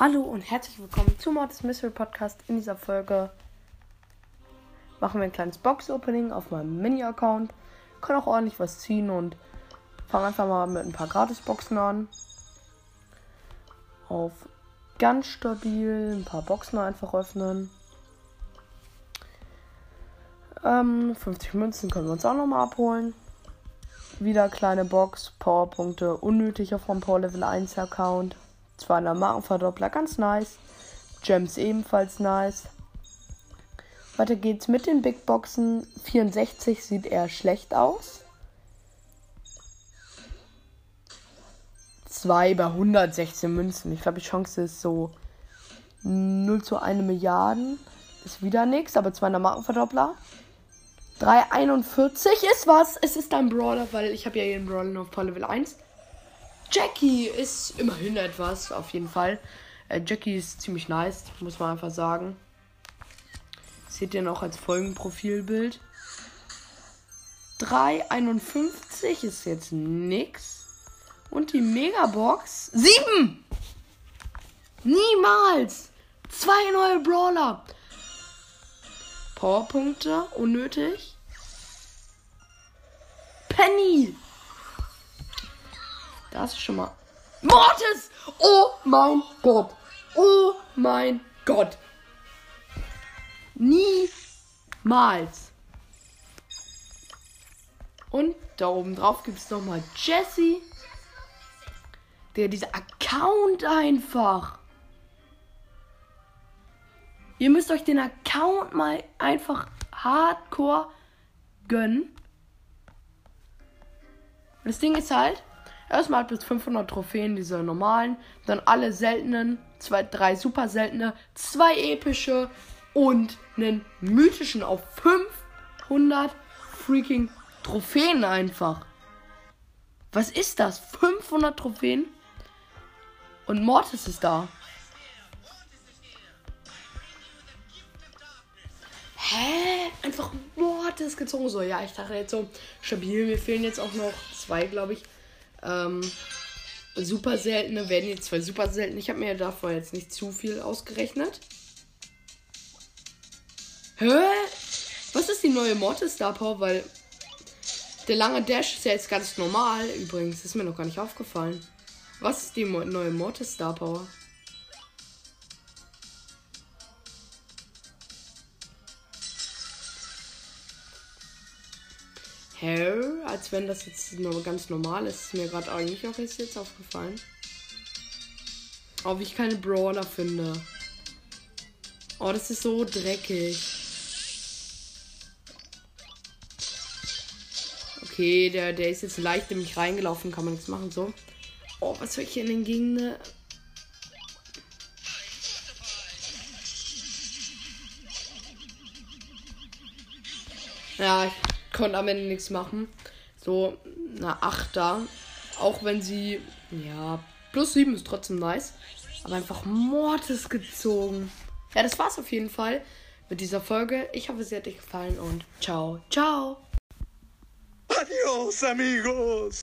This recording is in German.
Hallo und herzlich willkommen zum Mortis Mystery Podcast. In dieser Folge machen wir ein kleines Box-Opening auf meinem Mini-Account. Kann auch ordentlich was ziehen und fangen einfach mal mit ein paar Gratis-Boxen an. Auf ganz stabil ein paar Boxen einfach öffnen. Ähm, 50 Münzen können wir uns auch nochmal abholen. Wieder kleine Box, Powerpunkte, unnötig auf dem Power Level 1 Account. 200 Markenverdoppler, ganz nice. Gems ebenfalls nice. Weiter geht's mit den Big Boxen. 64 sieht eher schlecht aus. 2 bei 116 Münzen. Ich glaube, die Chance ist so 0 zu 1 Milliarden. Ist wieder nichts, aber 200 Markenverdoppler. 341 ist was. Es ist ein Brawler, weil ich habe ja einen Brawler auf Power Level 1. Jackie ist immerhin etwas, auf jeden Fall. Äh, Jackie ist ziemlich nice, muss man einfach sagen. Seht ihr noch als Folgenprofilbild. 3,51 ist jetzt nix. Und die Megabox. 7! Niemals! Zwei neue Brawler. Powerpunkte, unnötig. Penny! Das ist schon mal. Mortis! Oh mein Gott! Oh mein Gott! Niemals! Und da oben drauf gibt es nochmal Jesse. Der dieser Account einfach. Ihr müsst euch den Account mal einfach hardcore gönnen. Das Ding ist halt, Erstmal bis 500 Trophäen, diese normalen. Dann alle seltenen. Zwei, drei super seltene. Zwei epische. Und einen mythischen auf 500 freaking Trophäen einfach. Was ist das? 500 Trophäen? Und Mortis ist da. Hä? Einfach Mortis gezogen. So, ja, ich dachte jetzt so stabil. Mir fehlen jetzt auch noch zwei, glaube ich. Ähm, super seltene werden jetzt zwei super selten. Ich habe mir davor jetzt nicht zu viel ausgerechnet. Hä? Was ist die neue Mortis Star Power? Weil der lange Dash ist ja jetzt ganz normal. Übrigens, ist mir noch gar nicht aufgefallen. Was ist die neue Mortis Star Power? Hä? Als wenn das jetzt nur ganz normal ist. Ist mir gerade eigentlich auch erst jetzt aufgefallen. Wie ich keine Brawler finde. Oh, das ist so dreckig. Okay, der, der ist jetzt leicht in mich reingelaufen, kann man nichts machen. So. Oh, was soll ich hier denn gegen eine. Ja, ich konnte am Ende nichts machen. So, eine Achter. Auch wenn sie, ja, plus 7 ist trotzdem nice. Aber einfach Mortis gezogen. Ja, das war's auf jeden Fall mit dieser Folge. Ich hoffe, sie hat euch gefallen und ciao, ciao. Adios, amigos.